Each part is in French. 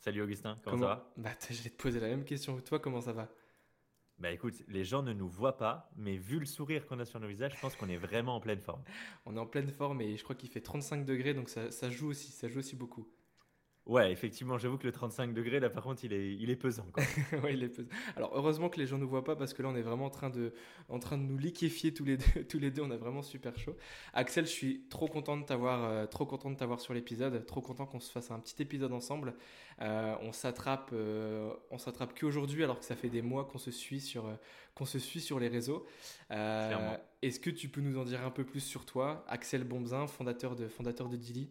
Salut Augustin, comment, ça va Bah je vais te poser la même question que toi, comment ça va Bah écoute, les gens ne nous voient pas, mais vu le sourire qu'on a sur nos visages, je pense qu'on est vraiment en pleine forme. On est en pleine forme et je crois qu'il fait 35 degrés, donc ça, ça joue aussi, ça joue aussi beaucoup. Ouais, effectivement, j'avoue que le 35 degrés, là, par contre, il est, il est pesant. ouais, il est pesant. Alors, heureusement que les gens ne nous voient pas parce que là, on est vraiment en train de, en train de nous liquéfier tous les deux. tous les deux, on a vraiment super chaud. Axel, je suis trop content de t'avoir, euh, trop content de t'avoir sur l'épisode. Trop content qu'on se fasse un petit épisode ensemble. Euh, on s'attrape, euh, on s'attrape qu'aujourd'hui, alors que ça fait des mois qu'on se suit sur, qu'on se suit sur les réseaux. Est-ce que tu peux nous en dire un peu plus sur toi, Axel Bombzin, fondateur de, fondateur de Dili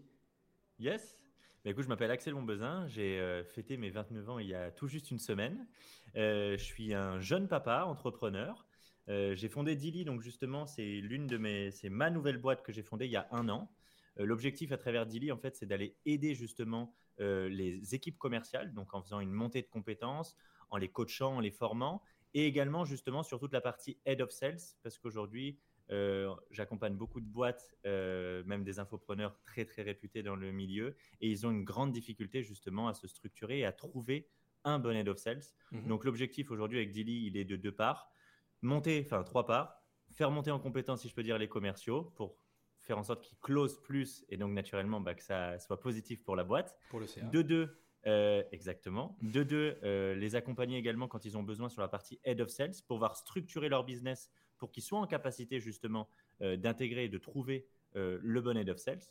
Yes. Bah, écoute, je m'appelle Axel Montbezin, j'ai euh, fêté mes 29 ans il y a tout juste une semaine. Euh, je suis un jeune papa, entrepreneur. Euh, j'ai fondé Dili, donc justement, c'est l'une de mes, c'est ma nouvelle boîte que j'ai fondée il y a un an. L'objectif à travers Dili, en fait, c'est d'aller aider justement les équipes commerciales, donc en faisant une montée de compétences, en les coachant, en les formant, et également justement sur toute la partie head of sales, parce qu'aujourd'hui, euh, j'accompagne beaucoup de boîtes, euh, même des infopreneurs très très réputés dans le milieu, et ils ont une grande difficulté justement à se structurer et à trouver un bon head of sales. Mhm. Donc l'objectif aujourd'hui avec Dilly, il est de deux parts. Monter, enfin trois parts, faire monter en compétence, si je peux dire, les commerciaux pour faire en sorte qu'ils closent plus et donc naturellement bah, que ça soit positif pour la boîte. Pour le CA. De deux, euh, exactement. De deux, les accompagner également quand ils ont besoin sur la partie head of sales pour voir structurer leur business pour qu'ils soient en capacité justement euh, d'intégrer et de trouver euh, le bon head of sales.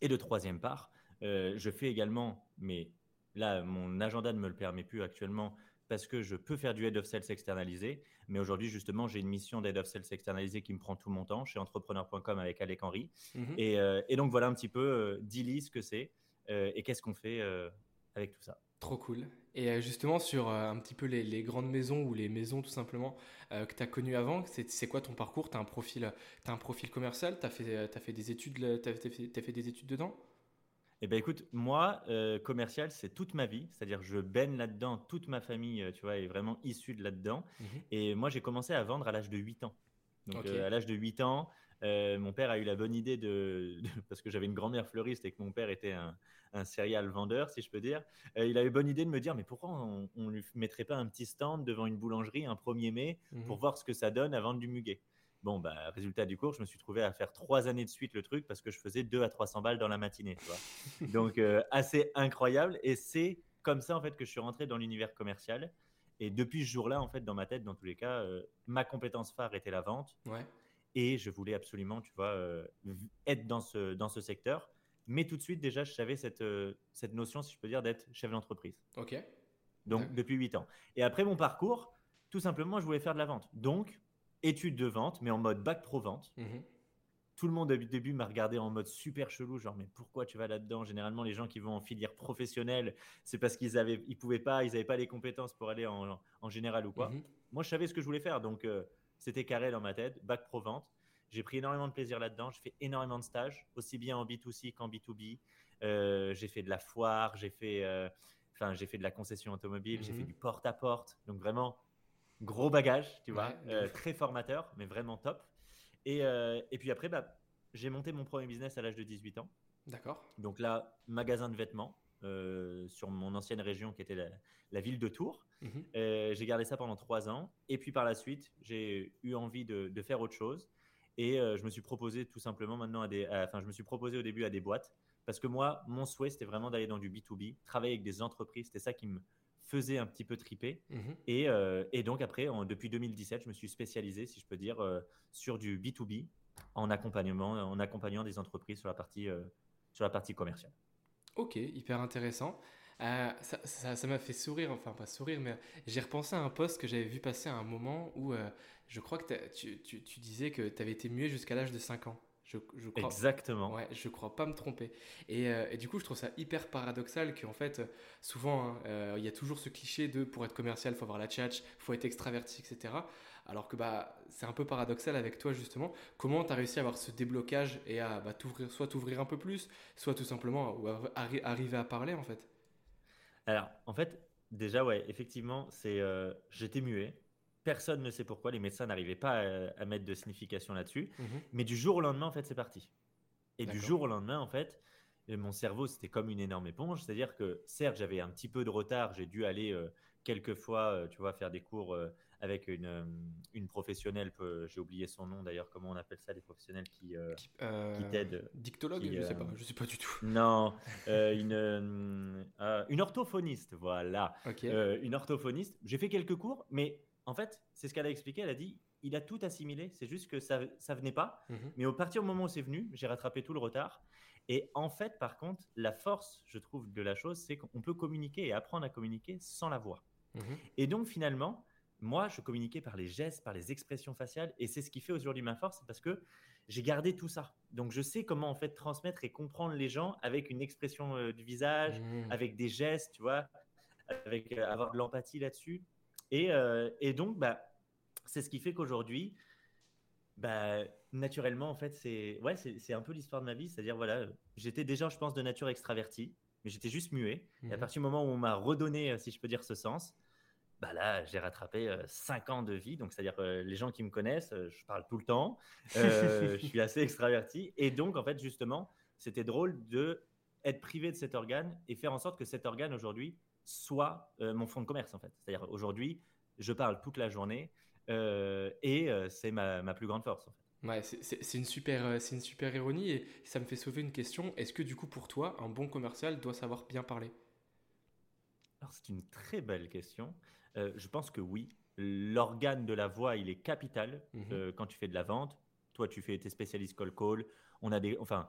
Et de troisième part, euh, je fais également, mais là, mon agenda ne me le permet plus actuellement parce que je peux faire du head of sales externalisé. Mais aujourd'hui, justement, j'ai une mission d'head of sales externalisé qui me prend tout mon temps chez entrepreneur.com avec Alec Henry. Mhm. et, donc, voilà un petit peu euh, ce que c'est et qu'est-ce qu'on fait avec tout ça. Trop cool. Et euh, justement, sur euh, un petit peu les, grandes maisons ou les maisons tout simplement euh, que tu as connues avant, c'est quoi ton parcours? Tu as, un profil, as un profil commercial? Tu as, as, fait des études, as fait, fait des études dedans? Eh ben écoute, moi, commercial, c'est toute ma vie. C'est-à-dire, je baigne là-dedans. Toute ma famille, tu vois, est vraiment issue de là-dedans. Mmh Et moi, j'ai commencé à vendre à l'âge de 8 ans. Donc, à l'âge de 8 ans, mon père a eu la bonne idée de, parce que j'avais une grand-mère fleuriste et que mon père était un, un céréal vendeur, si je peux dire. Euh, il a eu bonne idée de me dire, mais pourquoi on ne lui mettrait pas un petit stand devant une boulangerie un 1er mai pour mhm. voir ce que ça donne à vendre du muguet? Bon, bah, résultat du cours, je me suis trouvé à faire trois années de suite le truc parce que je faisais 2 à 300 balles dans la matinée. Donc, euh, assez incroyable. Et c'est comme ça, en fait, que je suis rentré dans l'univers commercial. Et depuis ce jour-là, en fait, dans ma tête, dans tous les cas, euh, ma compétence phare était la vente. Et je voulais absolument, tu vois, être dans ce, dans ce secteur. Mais tout de suite, déjà, je savais cette, euh, cette notion, si je peux dire, d'être chef d'entreprise. OK. Donc, depuis 8 ans. Et après mon parcours, tout simplement, je voulais faire de la vente. Donc, études de vente, mais en mode bac pro vente. Mhm. Tout le monde, au début, m'a regardé en mode super chelou, genre, mais pourquoi tu vas là-dedans? Généralement, les gens qui vont en filière professionnelle, c'est parce qu'ils avaient, ils pouvaient pas, ils n'avaient pas les compétences pour aller en, en général ou quoi. Mhm. Moi, je savais ce que je voulais faire, donc euh, c'était carré dans ma tête, bac pro vente. J'ai pris énormément de plaisir là-dedans. J'ai fait énormément de stages, aussi bien en B2C qu'en B2B. Euh, j'ai fait de la foire, j'ai fait, euh, j'ai fait de la concession automobile, j'ai fait mhm. du porte-à-porte. Donc vraiment, gros bagage, tu vois, euh, très formateur, mais vraiment top. Et, et puis après, bah, j'ai monté mon premier business à l'âge de 18 ans. D'accord. Donc là, magasin de vêtements sur mon ancienne région qui était la, ville de Tours. Mhm. j'ai gardé ça pendant trois ans. Et puis par la suite, j'ai eu envie de, de faire autre chose. Et euh, je me suis proposé tout simplement maintenant à des, enfin, je me suis proposé au début à des boîtes parce que moi, mon souhait, c'était vraiment d'aller dans du B2B, travailler avec des entreprises. C'était ça qui me faisait un petit peu triper. Mhm. Et, euh, et, donc après, en, depuis 2017, je me suis spécialisé, si je peux dire, euh, sur du B2B en accompagnement, en accompagnant des entreprises sur la partie, euh, sur la partie commerciale. Ok, hyper intéressant. ça m'a fait sourire, enfin pas sourire, mais j'ai repensé à un poste que j'avais vu passer à un moment où je crois que tu, tu, tu, disais que tu avais été muet jusqu'à l'âge de 5 ans. Je, crois, Exactement. Ouais, je crois pas me tromper. Euh, et, du coup, je trouve ça hyper paradoxal qu'en fait, souvent, hein, euh, il y a toujours ce cliché de pour être commercial, faut avoir la tchatch, faut être extraverti, etc. Alors que bah, c'est un peu paradoxal avec toi, justement. Comment tu as réussi à avoir ce déblocage et à bah, t'ouvrir, soit t'ouvrir un peu plus, soit tout simplement arriver à parler, en fait? Alors, en fait, déjà, ouais, effectivement, c'est euh, j'étais muet. Personne ne sait pourquoi. Les médecins n'arrivaient pas à, mettre de signification là-dessus. Mhm. Mais du jour au lendemain, en fait, c'est parti. Et du jour au lendemain, en fait, euh, mon cerveau, c'était comme une énorme éponge. C'est-à-dire que, certes, j'avais un petit peu de retard. J'ai dû aller euh, quelques fois, euh, tu vois, faire des cours avec une, une professionnelle. J'ai oublié son nom d'ailleurs. Comment on appelle ça, les professionnels qui, qui t'aident Dictologue Je ne sais pas. Je sais pas du tout. Non, une, une orthophoniste, voilà. une orthophoniste. J'ai fait quelques cours, mais en fait, c'est ce qu'elle a expliqué. Elle a dit il a tout assimilé, c'est juste que ça ne venait pas. Mhm. Mais au partir du moment où c'est venu, j'ai rattrapé tout le retard. Et en fait, par contre, la force, je trouve, de la chose, c'est qu'on peut communiquer et apprendre à communiquer sans la voix. Mhm. Et donc, finalement, moi, je communiquais par les gestes, par les expressions faciales. Et c'est ce qui fait aujourd'hui ma force, parce que j'ai gardé tout ça. Donc, je sais comment, en fait, transmettre et comprendre les gens avec une expression euh, du visage, mhm. avec des gestes, tu vois, avec euh, avoir de l'empathie là-dessus. Euh, et, donc, bah, c'est ce qui fait qu'aujourd'hui, bah, naturellement, en fait, c'est ouais, c'est un peu l'histoire de ma vie. C'est-à-dire, voilà, j'étais déjà, je pense, de nature extravertie, mais j'étais juste muet. Et à mhm. partir du moment où on m'a redonné, euh, si je peux dire, ce sens, bah là, j'ai rattrapé 5 euh, ans de vie. Donc, c'est-à-dire, les gens qui me connaissent, je parle tout le temps. je suis assez extraverti. Et donc, en fait, justement, c'était drôle de être privé de cet organe et faire en sorte que cet organe aujourd'hui soit euh, mon fonds de commerce en fait. C'est-à-dire aujourd'hui, je parle toute la journée euh, et euh, c'est ma, plus grande force. En fait. Ouais, c'est une super, c'est une super ironie et ça me fait sauver une question. Est-ce que du coup pour toi, un bon commercial doit savoir bien parler? Alors c'est une très belle question. je pense que oui. L'organe de la voix, il est capital mhm. quand tu fais de la vente. Toi, tu fais tes spécialistes call call. On a des, enfin,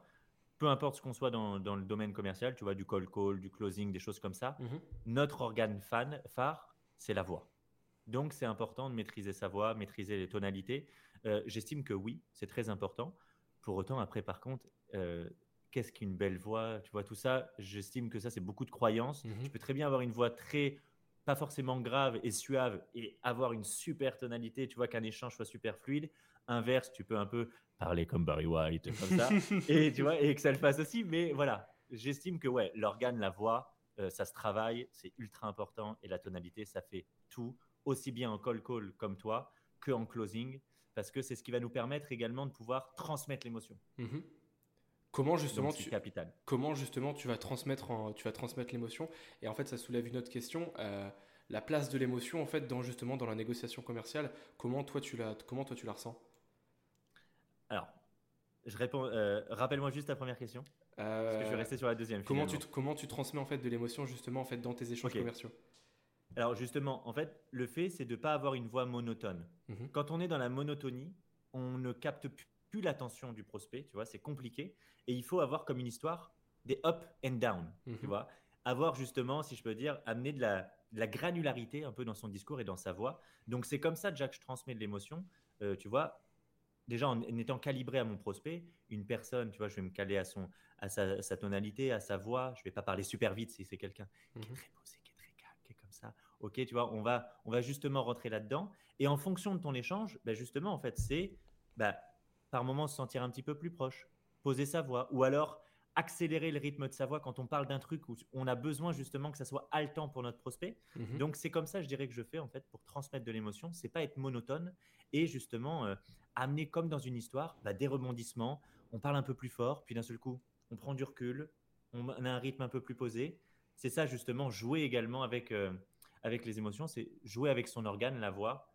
peu importe ce qu'on soit dans, le domaine commercial, tu vois, du call call, du closing, des choses comme ça, mhm. notre organe fan, phare, c'est la voix. Donc, c'est important de maîtriser sa voix, maîtriser les tonalités. Euh, j'estime que oui, c'est très important. Pour autant, après, par contre, euh, qu'est-ce qu'une belle voix Tu vois, tout ça, j'estime que ça, c'est beaucoup de croyances. Mhm. Tu peux très bien avoir une voix très, pas forcément grave et suave et avoir une super tonalité, tu vois, qu'un échange soit super fluide. Inverse, tu peux un peu parler comme Barry White, comme ça, et tu vois, et que ça le fasse aussi. Mais voilà, j'estime que ouais, l'organe, la voix, euh, ça se travaille, c'est ultra important, et la tonalité, ça fait tout, aussi bien en call call comme toi que en closing, parce que c'est ce qui va nous permettre également de pouvoir transmettre l'émotion. Mhm. Comment justement, tu, capital. comment justement tu vas transmettre, en, tu vas transmettre l'émotion? Et en fait, ça soulève une autre question. Euh, la place de l'émotion, en fait, dans justement dans la négociation commerciale. Comment toi tu la, comment toi tu la ressens? Alors, je réponds. Euh, rappelle-moi juste ta première question. parce que je vais rester sur la deuxième. Comment tu, comment tu transmets en fait de l'émotion justement en fait dans tes échanges commerciaux? Alors justement, en fait, le fait c'est de ne pas avoir une voix monotone. Mhm. Quand on est dans la monotonie, on ne capte plus l'attention du prospect. Tu vois, c'est compliqué et il faut avoir comme une histoire des up and down. Tu mhm. vois, avoir justement, si je peux dire, amener de la, la, granularité un peu dans son discours et dans sa voix. Donc c'est comme ça déjà que je transmets de l'émotion. Euh, tu vois, déjà en, étant calibré à mon prospect, une personne, tu vois, je vais me caler à, son, à sa, tonalité, à sa voix. Je vais pas parler super vite si c'est quelqu'un qui est mhm. très posé, qui est très calme, qui est comme ça. Ok, tu vois, on va, on va justement rentrer là-dedans. Et en fonction de ton échange, bah, justement, en fait, c'est bah, par moments se sentir un petit peu plus proche, poser sa voix, ou alors accélérer le rythme de sa voix quand on parle d'un truc où on a besoin justement que ça soit haletant pour notre prospect. Mhm. Donc c'est comme ça, je dirais que je fais en fait pour transmettre de l'émotion. C'est pas être monotone et justement euh, amener comme dans une histoire bah, des rebondissements. On parle un peu plus fort, puis d'un seul coup on prend du recul, on a un rythme un peu plus posé. C'est ça justement jouer également avec euh, avec les émotions, c'est jouer avec son organe, la voix.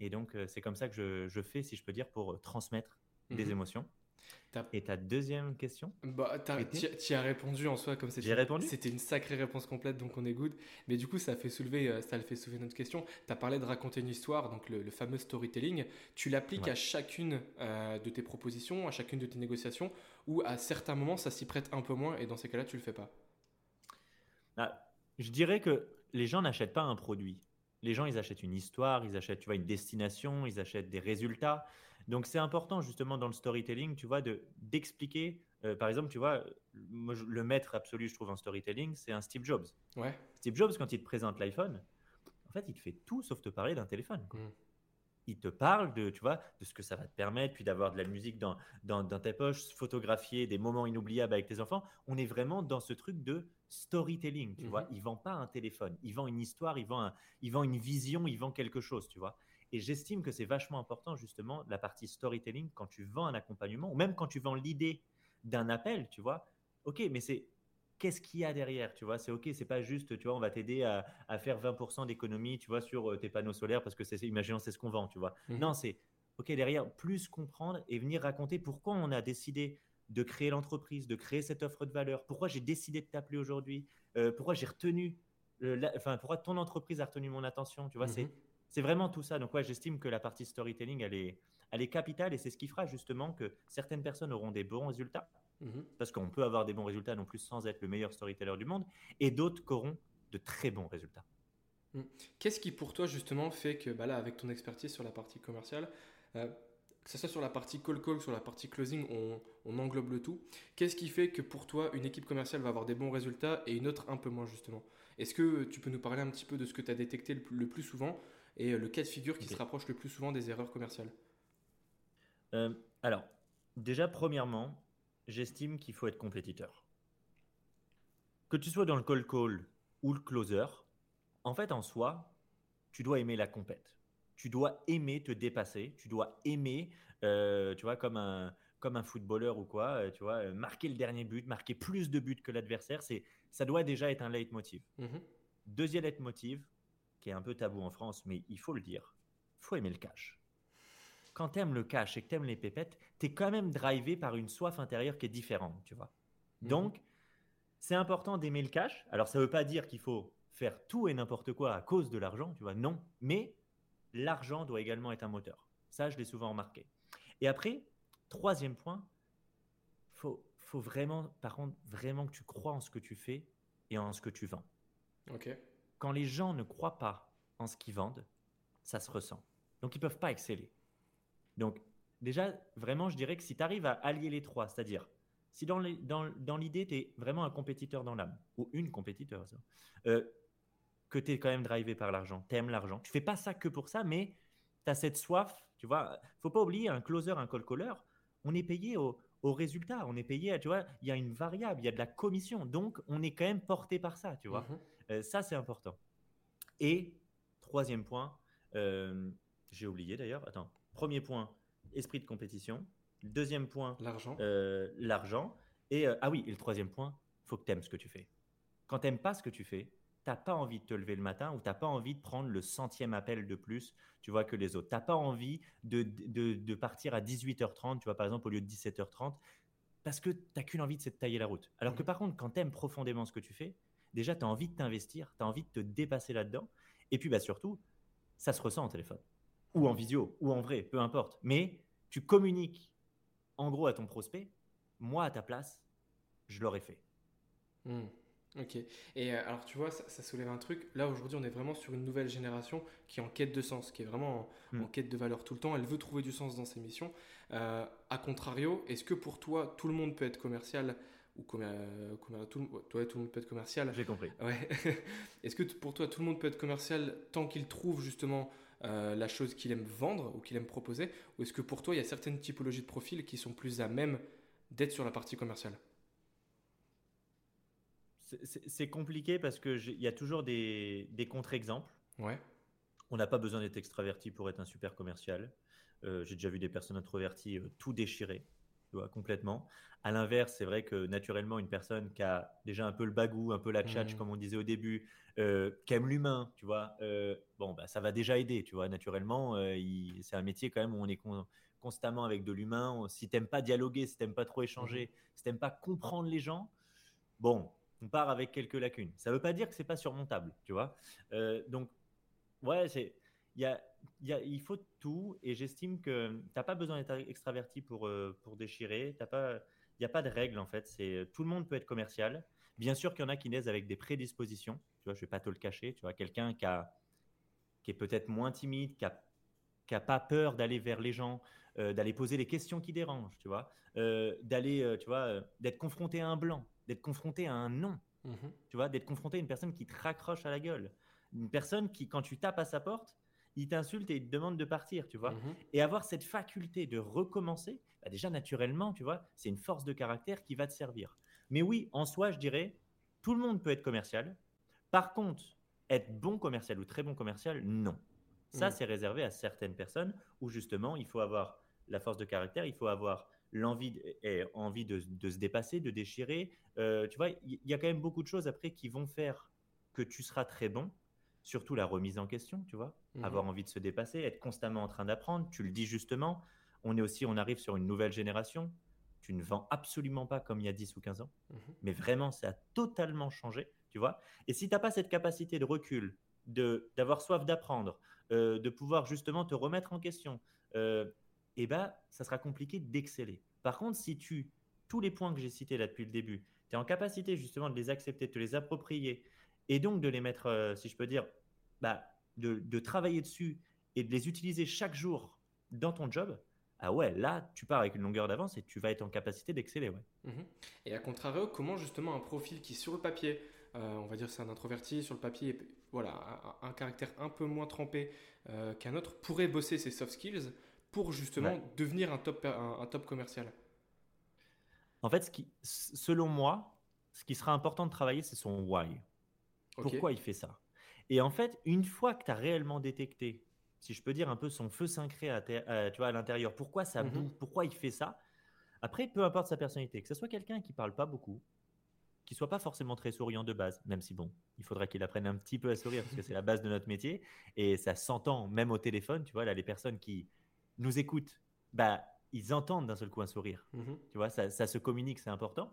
Et donc euh, c'est comme ça que je, je, fais, si je peux dire, pour transmettre des mhm. émotions. Et ta deuxième question bah, Tu as répondu en soi comme c'était. J'ai répondu? C'était une sacrée réponse complète, donc on est good. Mais du coup, ça fait soulever, euh, ça fait soulever notre question. Tu as parlé de raconter une histoire, donc le, fameux storytelling. Tu l'appliques à chacune euh, de tes propositions, à chacune de tes négociations, ou à certains moments, ça s'y prête un peu moins, et dans ces cas-là, tu le fais pas? Ah, Je dirais que les gens n'achètent pas un produit. Les gens, ils achètent une histoire, ils achètent tu vois, une destination, ils achètent des résultats. Donc c'est important justement dans le storytelling, tu vois, de d'expliquer. Euh, par exemple, tu vois, le maître absolu, je trouve, en storytelling, c'est un Steve Jobs. Ouais. Steve Jobs, quand il te présente l'iPhone, en fait, il te fait tout sauf te parler d'un téléphone. Mm. Il te parle de, tu vois, de ce que ça va te permettre, puis d'avoir de la musique dans, dans, dans tes poches, photographier des moments inoubliables avec tes enfants. On est vraiment dans ce truc de storytelling, tu vois. Mm-hmm. Il vend pas un téléphone, il vend une histoire, il vend, il vend une vision, il vend quelque chose, tu vois. Et j'estime que c'est vachement important, justement, la partie storytelling quand tu vends un accompagnement, ou même quand tu vends l'idée d'un appel, tu vois. Ok, mais c'est qu'est-ce qu'il y a derrière, tu vois? C'est ok, c'est pas juste, tu vois, on va t'aider à, faire 20% d'économie, tu vois, sur euh, tes panneaux solaires parce que c'est, imaginons, c'est ce qu'on vend, tu vois? Mmh. Non, c'est ok, derrière, plus comprendre et venir raconter pourquoi on a décidé de créer l'entreprise, de créer cette offre de valeur, pourquoi j'ai décidé de t'appeler aujourd'hui, euh, pourquoi j'ai retenu, enfin, pourquoi ton entreprise a retenu mon attention, tu vois, c'est mmh c'est vraiment tout ça. Donc, ouais, j'estime que la partie storytelling, elle est, elle est capitale et c'est ce qui fera justement que certaines personnes auront des bons résultats. Mhm. Parce qu'on peut avoir des bons résultats non plus sans être le meilleur storyteller du monde et d'autres qui auront de très bons résultats. Mhm. Qu'est-ce qui pour toi justement fait que bah là, avec ton expertise sur la partie commerciale, euh, que ce soit sur la partie call call, sur la partie closing, on, on englobe le tout. Qu'est-ce qui fait que pour toi, une équipe commerciale va avoir des bons résultats et une autre un peu moins justement? Est-ce que tu peux nous parler un petit peu de ce que tu as détecté le plus souvent et euh, le cas de figure qui se rapproche le plus souvent des erreurs commerciales? Euh, Alors, déjà, premièrement, j'estime qu'il faut être compétiteur. Que tu sois dans le call call ou le closer, en fait, en soi, tu dois aimer la compète. Tu dois aimer te dépasser. Tu dois aimer, euh, tu vois, comme un, comme un footballeur ou quoi, tu vois, marquer le dernier but, marquer plus de buts que l'adversaire. C'est, ça doit déjà être un leitmotiv. Mmh Deuxième leitmotiv, qui est un peu tabou en France, mais il faut le dire, faut aimer le cash. Quand tu aimes le cash et que tu aimes les pépettes, tu es quand même drivé par une soif intérieure qui est différente, tu vois. Mhm. Donc, c'est important d'aimer le cash. Alors, ça ne veut pas dire qu'il faut faire tout et n'importe quoi à cause de l'argent, tu vois. Non, mais l'argent doit également être un moteur. Ça, je l'ai souvent remarqué. Et après, troisième point, faut, faut vraiment, par contre, vraiment que tu crois en ce que tu fais et en ce que tu vends. Ok quand les gens ne croient pas en ce qu'ils vendent, ça se ressent. Donc, ils ne peuvent pas exceller. Donc, déjà, vraiment, je dirais que si tu arrives à allier les trois, c'est-à-dire, si dans l'idée, tu es vraiment un compétiteur dans l'âme, ou une compétiteur, euh, que tu es quand même drivé par l'argent, tu aimes l'argent, tu fais pas ça que pour ça, mais tu as cette soif, tu vois. faut pas oublier, un closer, un call caller, on est payé au, résultat, on est payé, tu vois, il y a une variable, il y a de la commission, donc on est quand même porté par ça, tu vois. Mmh euh, ça, c'est important. Et troisième point, euh, j'ai oublié d'ailleurs. Attends. Premier point, esprit de compétition. Deuxième point, l'argent. Euh, l'argent. Et ah oui, et le troisième point, faut que tu aimes ce que tu fais. Quand tu n'aimes pas ce que tu fais, tu n'as pas envie de te lever le matin ou tu n'as pas envie de prendre le centième appel de plus, tu vois, que les autres. Tu n'as pas envie de, de, de, partir à 18h30, tu vois, par exemple, au lieu de 17h30, parce que tu n'as qu'une envie, c'est de tailler la route. Alors que mmh. par contre, quand tu aimes profondément ce que tu fais, déjà, tu as envie de t'investir, tu as envie de te dépasser là-dedans. Et puis, bah, surtout, ça se ressent en téléphone, ou en visio, ou en vrai, peu importe. Mais tu communiques en gros à ton prospect, moi à ta place, je l'aurais fait. Hmm. Ok. Et euh, alors, tu vois, ça, soulève un truc. Là, aujourd'hui, on est vraiment sur une nouvelle génération qui est en quête de sens, qui est vraiment en, hmm. quête de valeur tout le temps. Elle veut trouver du sens dans ses missions. Euh, a contrario, est-ce que pour toi, tout le monde peut être commercial ou comme, tout, toi, tout le monde peut être commercial? J'ai compris. Ouais. Est-ce que pour toi, tout le monde peut être commercial tant qu'il trouve justement euh, la chose qu'il aime vendre ou qu'il aime proposer Ou est-ce que pour toi, il y a certaines typologies de profils qui sont plus à même d'être sur la partie commerciale? C'est compliqué parce qu'il y a toujours des, des contre-exemples. Ouais. On n'a pas besoin d'être extraverti pour être un super commercial. Euh, j'ai déjà vu des personnes introverties euh, tout déchirer tu vois, complètement. À l'inverse, c'est vrai que naturellement, une personne qui a déjà un peu le bagou, un peu la tchatch, mmh. comme on disait au début, euh, qui aime l'humain, tu vois, euh, bon, bah, ça va déjà aider, tu vois, naturellement. Euh, c'est un métier quand même où on est constamment avec de l'humain. Si t'aimes pas dialoguer, si t'aimes pas trop échanger, mmh. si t'aimes pas comprendre les gens, bon, on part avec quelques lacunes. Ça veut pas dire que c'est pas surmontable, tu vois. donc, ouais, c'est il y a, y a, il faut tout et j'estime que tu n'as pas besoin d'être extraverti pour, pour déchirer. T'as pas il n'y a pas de règle en fait. C'est tout le monde peut être commercial. Bien sûr qu'il y en a qui naissent avec des prédispositions. Tu vois, je vais pas te le cacher. Tu vois, quelqu'un qui a qui est peut-être moins timide, qui a qui a pas peur d'aller vers les gens, euh, d'aller poser les questions qui dérangent, tu vois, euh, d'aller, euh, tu vois, d'être confronté à un blanc, d'être confronté à un non, mmh tu vois, d'être confronté à une personne qui te raccroche à la gueule, une personne qui, quand tu tapes à sa porte, il t'insulte et il te demande de partir, tu vois. Mmh et avoir cette faculté de recommencer, bah, déjà naturellement, tu vois, c'est une force de caractère qui va te servir. Mais oui, en soi, je dirais, tout le monde peut être commercial. Par contre, être bon commercial ou très bon commercial, non. Ça, mmh. c'est réservé à certaines personnes où justement, il faut avoir la force de caractère, il faut avoir l'envie et envie de, se dépasser, de déchirer. Euh, tu vois, il y, a quand même beaucoup de choses après qui vont faire que tu seras très bon surtout la remise en question, tu vois, mmh avoir envie de se dépasser, être constamment en train d'apprendre. Tu le dis justement, on est aussi, on arrive sur une nouvelle génération. Tu ne vends absolument pas comme il y a 10 ou 15 ans, mmh mais vraiment, ça a totalement changé, tu vois. Et si tu n'as pas cette capacité de recul, de d'avoir soif d'apprendre, euh, de pouvoir justement te remettre en question, euh, eh ben, ça sera compliqué d'exceller. Par contre, si tu tous les points que j'ai cités là depuis le début, tu es en capacité justement de les accepter, de te les approprier, et donc de les mettre, euh, si je peux dire, bah, de, travailler dessus et de les utiliser chaque jour dans ton job, ah ouais, là, tu pars avec une longueur d'avance et tu vas être en capacité d'exceller. Ouais. Mhm. Et à contrario, comment justement un profil qui, sur le papier, euh, on va dire c'est un introverti, sur le papier, voilà, un, caractère un peu moins trempé euh, qu'un autre, pourrait bosser ses soft skills pour justement devenir un top, un, top commercial? En fait, ce qui, selon moi, ce qui sera important de travailler, c'est son why. Pourquoi il fait ça? Et en fait, une fois que tu as réellement détecté, si je peux dire un peu son feu sacré à, tu vois, à l'intérieur, pourquoi ça mmh boue, pourquoi il fait ça, après, peu importe sa personnalité, que ce soit quelqu'un qui parle pas beaucoup, qui soit pas forcément très souriant de base, même si bon, il faudrait qu'il apprenne un petit peu à sourire parce que c'est la base de notre métier et ça s'entend même au téléphone, tu vois, là les personnes qui nous écoutent, bah ils entendent d'un seul coup un sourire, mmh tu vois, ça, se communique, c'est important.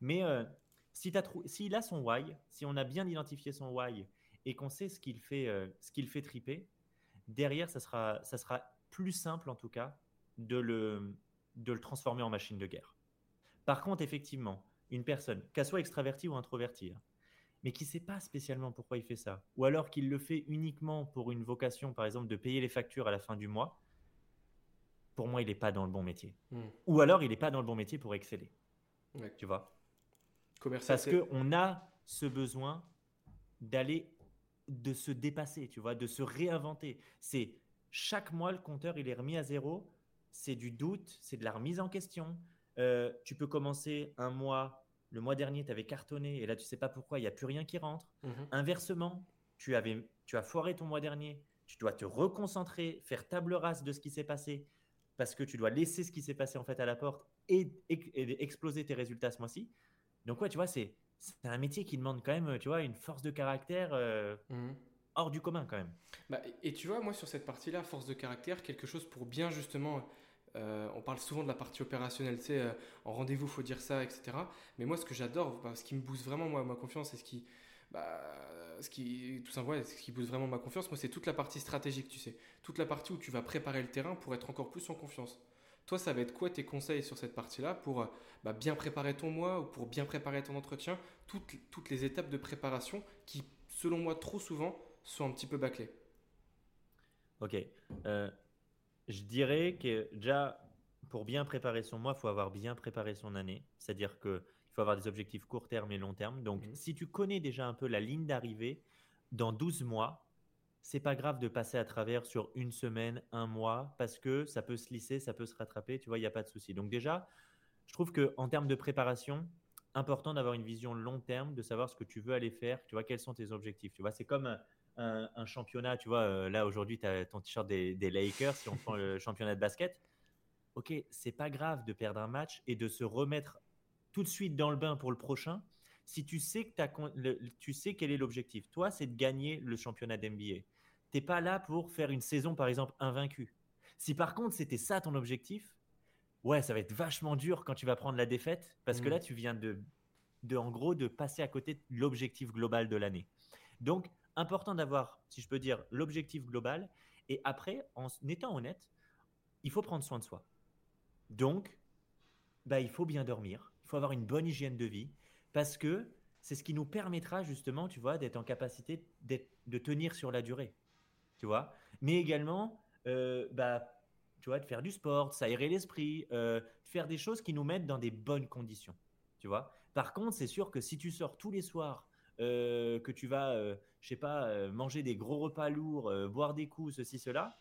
Mais euh, si s'il a son why, si on a bien identifié son why et qu'on sait ce qu'il fait, euh, ce qu'il fait triper, derrière, ça sera, ça sera plus simple en tout cas de le, de le transformer en machine de guerre. Par contre, effectivement, une personne, qu'elle soit extravertie ou introvertie, hein, mais qui ne sait pas spécialement pourquoi il fait ça, ou alors qu'il le fait uniquement pour une vocation, par exemple, de payer les factures à la fin du mois, pour moi, il n'est pas dans le bon métier. Hmm. Ou alors, il n'est pas dans le bon métier pour exceller. Tu vois? Parce qu'on a ce besoin d'aller, de se dépasser, tu vois, de se réinventer. C'est chaque mois, le compteur, il est remis à zéro. C'est du doute, c'est de la remise en question. Euh, tu peux commencer un mois, le mois dernier, tu avais cartonné et là, tu sais pas pourquoi, il n'y a plus rien qui rentre. Mhm. Inversement, tu, avais, tu as foiré ton mois dernier. Tu dois te reconcentrer, faire table rase de ce qui s'est passé parce que tu dois laisser ce qui s'est passé en fait à la porte et exploser tes résultats ce mois-ci. Donc, ouais, tu vois, c'est un métier qui demande quand même, tu vois, une force de caractère euh, mmh. hors du commun quand même. Bah, et tu vois, moi, sur cette partie-là, force de caractère, quelque chose pour bien justement. Euh, on parle souvent de la partie opérationnelle, tu sais, euh, en rendez-vous, faut dire ça, etc. Mais moi, ce que j'adore, bah, ce qui me booste vraiment moi, ma confiance et ce qui, bah, ce qui, tout simplement, ce qui booste vraiment ma confiance, moi, c'est toute la partie stratégique, tu sais, toute la partie où tu vas préparer le terrain pour être encore plus en confiance. Toi, ça va être quoi tes conseils sur cette partie-là pour bah, bien préparer ton mois ou pour bien préparer ton entretien? Toutes, toutes les étapes de préparation qui, selon moi, trop souvent, sont un petit peu bâclées Ok. Euh, je dirais que déjà, pour bien préparer son mois, il faut avoir bien préparé son année. C'est-à-dire qu'il faut avoir des objectifs court terme et long terme. Donc, mmh. si tu connais déjà un peu la ligne d'arrivée, dans 12 mois, c'est pas grave de passer à travers sur une semaine, un mois, parce que ça peut se lisser, ça peut se rattraper, tu vois, il n'y a pas de souci. Donc déjà, je trouve qu'en termes de préparation, important d'avoir une vision long terme, de savoir ce que tu veux aller faire, tu vois, quels sont tes objectifs. Tu vois, c'est comme un, championnat, tu vois, euh, là aujourd'hui, tu as ton t-shirt des, Lakers, si on prend le championnat de basket. ok, c'est pas grave de perdre un match et de se remettre tout de suite dans le bain pour le prochain. Si tu sais que tu sais quel est l'objectif, toi, c'est de gagner le championnat d'NBA. T'es pas là pour faire une saison, par exemple, invaincue. Si par contre c'était ça ton objectif, ouais, ça va être vachement dur quand tu vas prendre la défaite, parce que là, mmh. tu viens de, de, en gros, de passer à côté de l'objectif global de l'année. Donc, important d'avoir, si je peux dire, l'objectif global. Et après, en étant honnête, il faut prendre soin de soi. Donc, bah, il faut bien dormir, il faut avoir une bonne hygiène de vie, parce que c'est ce qui nous permettra justement, tu vois, d'être en capacité de tenir sur la durée, tu vois. Mais également, euh, bah, tu vois, de faire du sport, de s'aérer l'esprit, euh, de faire des choses qui nous mettent dans des bonnes conditions, tu vois. Par contre, c'est sûr que si tu sors tous les soirs, euh, que tu vas, je sais pas, manger des gros repas lourds, boire des coups, ceci, cela,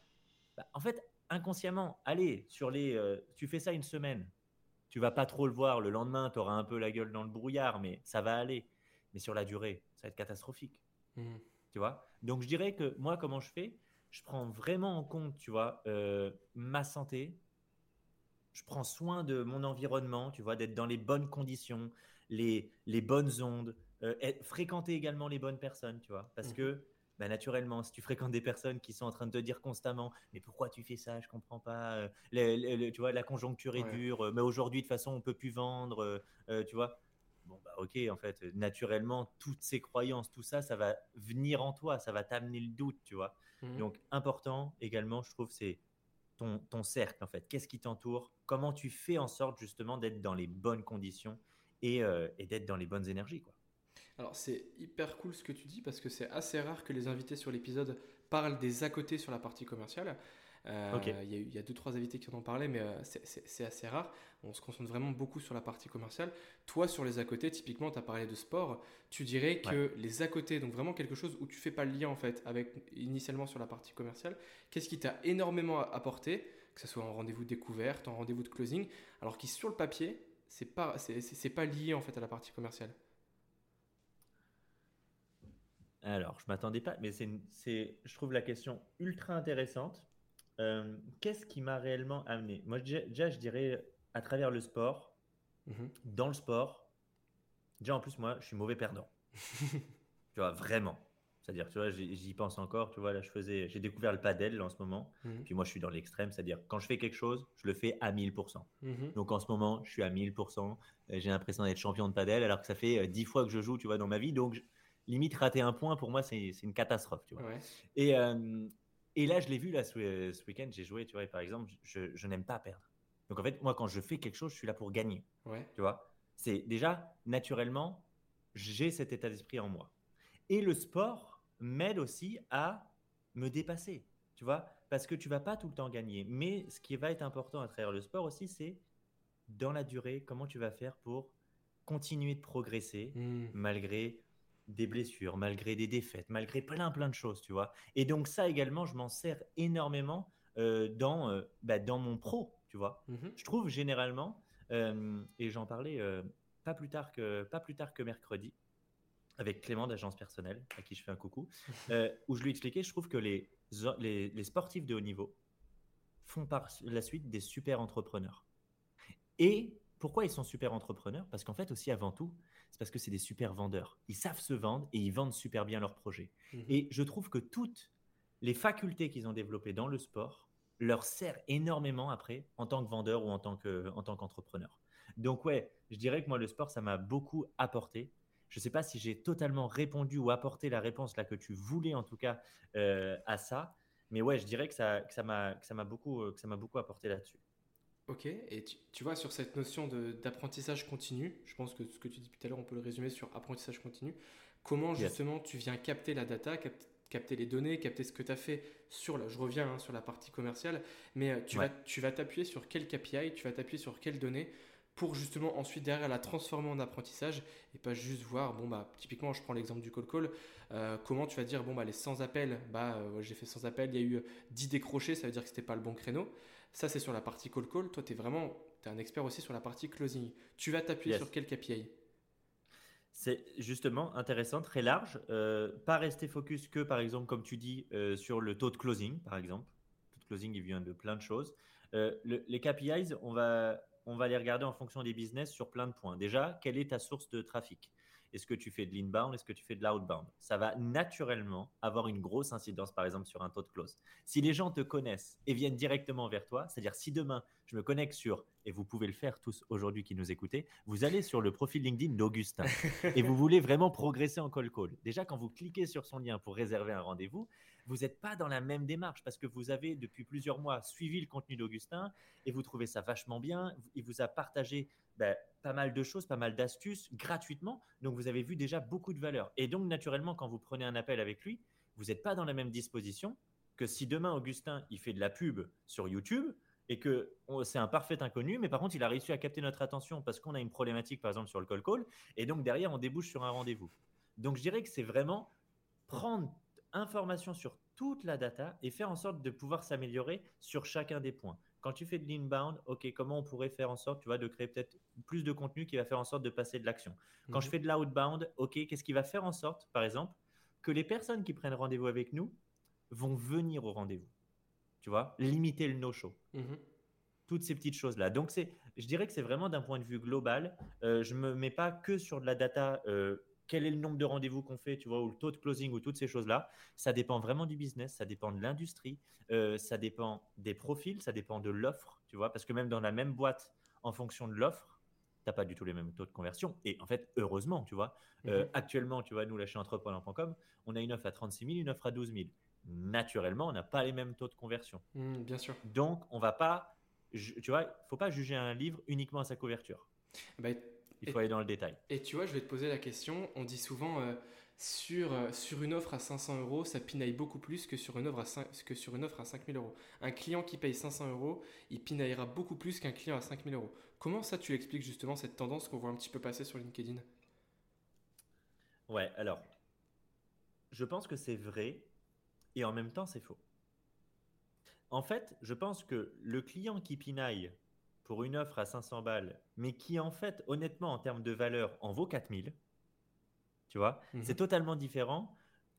bah, en fait, inconsciemment, allez, sur les, tu fais ça une semaine, tu vas pas trop le voir. Le lendemain, tu auras un peu la gueule dans le brouillard, mais ça va aller. Mais sur la durée, ça va être catastrophique. Mmh. Tu vois Donc, je dirais que moi, comment je fais? Je prends vraiment en compte, tu vois, euh, ma santé. Je prends soin de mon environnement, tu vois, d'être dans les bonnes conditions, les, les bonnes ondes, euh, fréquenter également les bonnes personnes, tu vois. Parce mmh. que bah, naturellement, si tu fréquentes des personnes qui sont en train de te dire constamment, mais pourquoi tu fais ça, je comprends pas, euh, tu vois, la conjoncture est dure, mais aujourd'hui de toute façon on peut plus vendre, tu vois. Bon bah ok, en fait, naturellement, toutes ces croyances, tout ça, ça va venir en toi, ça va t'amener le doute, tu vois. Mmh. Donc important également, je trouve, c'est ton, ton cercle en fait. Qu'est-ce qui t'entoure? Comment tu fais en sorte justement d'être dans les bonnes conditions et, et d'être dans les bonnes énergies, quoi? Alors c'est hyper cool ce que tu dis parce que c'est assez rare que les invités sur l'épisode parlent des à côté sur la partie commerciale. Euh, il y, a deux trois invités qui en ont parlé, mais euh, c'est assez rare. On se concentre vraiment beaucoup sur la partie commerciale. Toi, sur les à côté, typiquement, tu as parlé de sport. Tu dirais que les à côté, donc vraiment quelque chose où tu fais pas le lien en fait avec initialement sur la partie commerciale. Qu'est-ce qui t'a énormément apporté, que ce soit en rendez-vous de découverte, en rendez-vous de closing, alors qui sur le papier, c'est pas c'est pas lié en fait à la partie commerciale? Alors, je m'attendais pas, mais c'est, je trouve la question ultra intéressante. Euh, qu'est-ce qui m'a réellement amené? Moi, déjà, je dirais à travers le sport, mhm. dans le sport. Déjà, en plus, moi, je suis mauvais perdant. tu vois, vraiment. C'est-à-dire, tu vois, j'y pense encore. Tu vois, là, je faisais, j'ai découvert le padel en ce moment. Mhm. Puis moi, je suis dans l'extrême, c'est-à-dire quand je fais quelque chose, je le fais à 1000%. Mhm. Donc en ce moment, je suis à 1000%. J'ai l'impression d'être champion de padel, alors que ça fait 10 euh, fois que je joue, tu vois, dans ma vie. Donc limite rater un point, pour moi, c'est une catastrophe. Tu vois. Et, euh, et là, je l'ai vu là, ce, week-end, j'ai joué, tu vois, par exemple, je, je n'aime pas perdre. Donc en fait, moi, quand je fais quelque chose, je suis là pour gagner. Tu vois, c'est déjà naturellement, j'ai cet état d'esprit en moi. Et le sport m'aide aussi à me dépasser. Tu vois, parce que tu vas pas tout le temps gagner. Mais ce qui va être important à travers le sport aussi, c'est dans la durée, comment tu vas faire pour continuer de progresser mmh. malgré des blessures, malgré des défaites, malgré plein plein de choses, tu vois. Et donc ça également, je m'en sers énormément euh, dans, euh, bah, dans mon pro, tu vois. Mhm. Je trouve généralement, euh, et j'en parlais pas, plus tard que, pas plus tard que mercredi, avec Clément d'Agence Personnelle, à qui je fais un coucou, où je lui expliquais, je trouve que les, les, les sportifs de haut niveau font par la suite des super entrepreneurs. Et pourquoi ils sont super entrepreneurs? Parce qu'en fait aussi avant tout, c'est parce que c'est des super vendeurs. Ils savent se vendre et ils vendent super bien leurs projets. Mhm. Et je trouve que toutes les facultés qu'ils ont développées dans le sport leur servent énormément après en tant que vendeur ou en tant en tant qu'entrepreneur. Donc ouais, je dirais que moi le sport ça m'a beaucoup apporté. Je ne sais pas si j'ai totalement répondu ou apporté la réponse là que tu voulais en tout cas euh, à ça, mais ouais, je dirais que ça que ça m'a que ça m'a beaucoup que ça m'a beaucoup apporté là-dessus. Ok, et tu, vois, sur cette notion d'apprentissage continu, je pense que ce que tu dis tout à l'heure, on peut le résumer sur apprentissage continu. Comment justement tu viens capter la data, capter les données, capter ce que tu as fait sur la, je reviens hein, sur la partie commerciale, mais euh, tu vas tu vas t'appuyer sur quel KPI, tu vas t'appuyer sur quelles données pour justement ensuite derrière la transformer en apprentissage et pas juste voir, bon bah typiquement je prends l'exemple du call call, euh, comment tu vas dire, bon bah les 100 appels, bah euh, j'ai fait 100 appels, il y a eu 10 décrochés, ça veut dire que c'était pas le bon créneau. Ça c'est sur la partie call call, toi tu es vraiment, tu es un expert aussi sur la partie closing. Tu vas t'appuyer sur quel KPI c'est justement intéressant, très large. Euh, pas rester focus que, par exemple, comme tu dis, sur le taux de closing, par exemple closing, il vient de plein de choses. Euh, les KPIs, on va, on va les regarder en fonction des business sur plein de points. Déjà, quelle est ta source de trafic? Est-ce que tu fais de l'inbound? Est-ce que tu fais de l'outbound? Ça va naturellement avoir une grosse incidence, par exemple, sur un taux de close. Si les gens te connaissent et viennent directement vers toi, c'est-à-dire si demain je me connecte sur, et vous pouvez le faire tous aujourd'hui qui nous écoutez, vous allez sur le profil LinkedIn d'Augustin et vous voulez vraiment progresser en call call. Déjà, quand vous cliquez sur son lien pour réserver un rendez-vous, vous n'êtes pas dans la même démarche parce que vous avez depuis plusieurs mois suivi le contenu d'Augustin et vous trouvez ça vachement bien. Il vous a partagé ben, pas mal de choses, pas mal d'astuces gratuitement. Donc, vous avez vu déjà beaucoup de valeur. Et donc, naturellement, quand vous prenez un appel avec lui, vous n'êtes pas dans la même disposition que si demain, Augustin, il fait de la pub sur YouTube et que c'est un parfait inconnu, mais par contre, il a réussi à capter notre attention parce qu'on a une problématique, par exemple, sur le call call. Et donc, derrière, on débouche sur un rendez-vous. Donc, je dirais que c'est vraiment prendre information sur toute la data et faire en sorte de pouvoir s'améliorer sur chacun des points. Quand tu fais de l'inbound, ok, comment on pourrait faire en sorte, tu vois, de créer peut-être plus de contenu qui va faire en sorte de passer de l'action. Quand je mhm. fais de l'outbound, ok, qu'est-ce qui va faire en sorte, par exemple, que les personnes qui prennent rendez-vous avec nous vont venir au rendez-vous. Tu vois, limiter le no-show. Mhm. Toutes ces petites choses-là. Donc, c'est, je dirais que c'est vraiment d'un point de vue global. Euh, je ne me mets pas que sur de la data euh, quel est le nombre de rendez-vous qu'on fait, tu vois, ou le taux de closing, ou toutes ces choses-là. Ça dépend vraiment du business, ça dépend de l'industrie, euh, ça dépend des profils, ça dépend de l'offre, tu vois, parce que même dans la même boîte, en fonction de l'offre, tu n'as pas du tout les mêmes taux de conversion. Et en fait, heureusement, tu vois, euh, mhm. actuellement, tu vois, nous, là, chez entrepreneur.com, on a une offre à 36 000, une offre à 12 000. Naturellement, on n'a pas les mêmes taux de conversion. Mhm, bien sûr. Donc, on va pas, tu vois, faut pas juger un livre uniquement à sa couverture. Bah, il faut aller dans le détail. Et tu vois, je vais te poser la question. On dit souvent euh, sur, euh, sur une offre à 500 euros, ça pinaille beaucoup plus que sur une offre à 5, que sur une offre à 5000 euros. Un client qui paye 500 euros, il pinaillera beaucoup plus qu'un client à 5000 euros. Comment ça, tu expliques justement cette tendance qu'on voit un petit peu passer sur LinkedIn? Ouais, alors, je pense que c'est vrai et en même temps c'est faux. En fait, je pense que le client qui pinaille pour une offre à 500 balles, mais qui en fait, honnêtement, en termes de valeur, en vaut 4000, tu vois, mhm. c'est totalement différent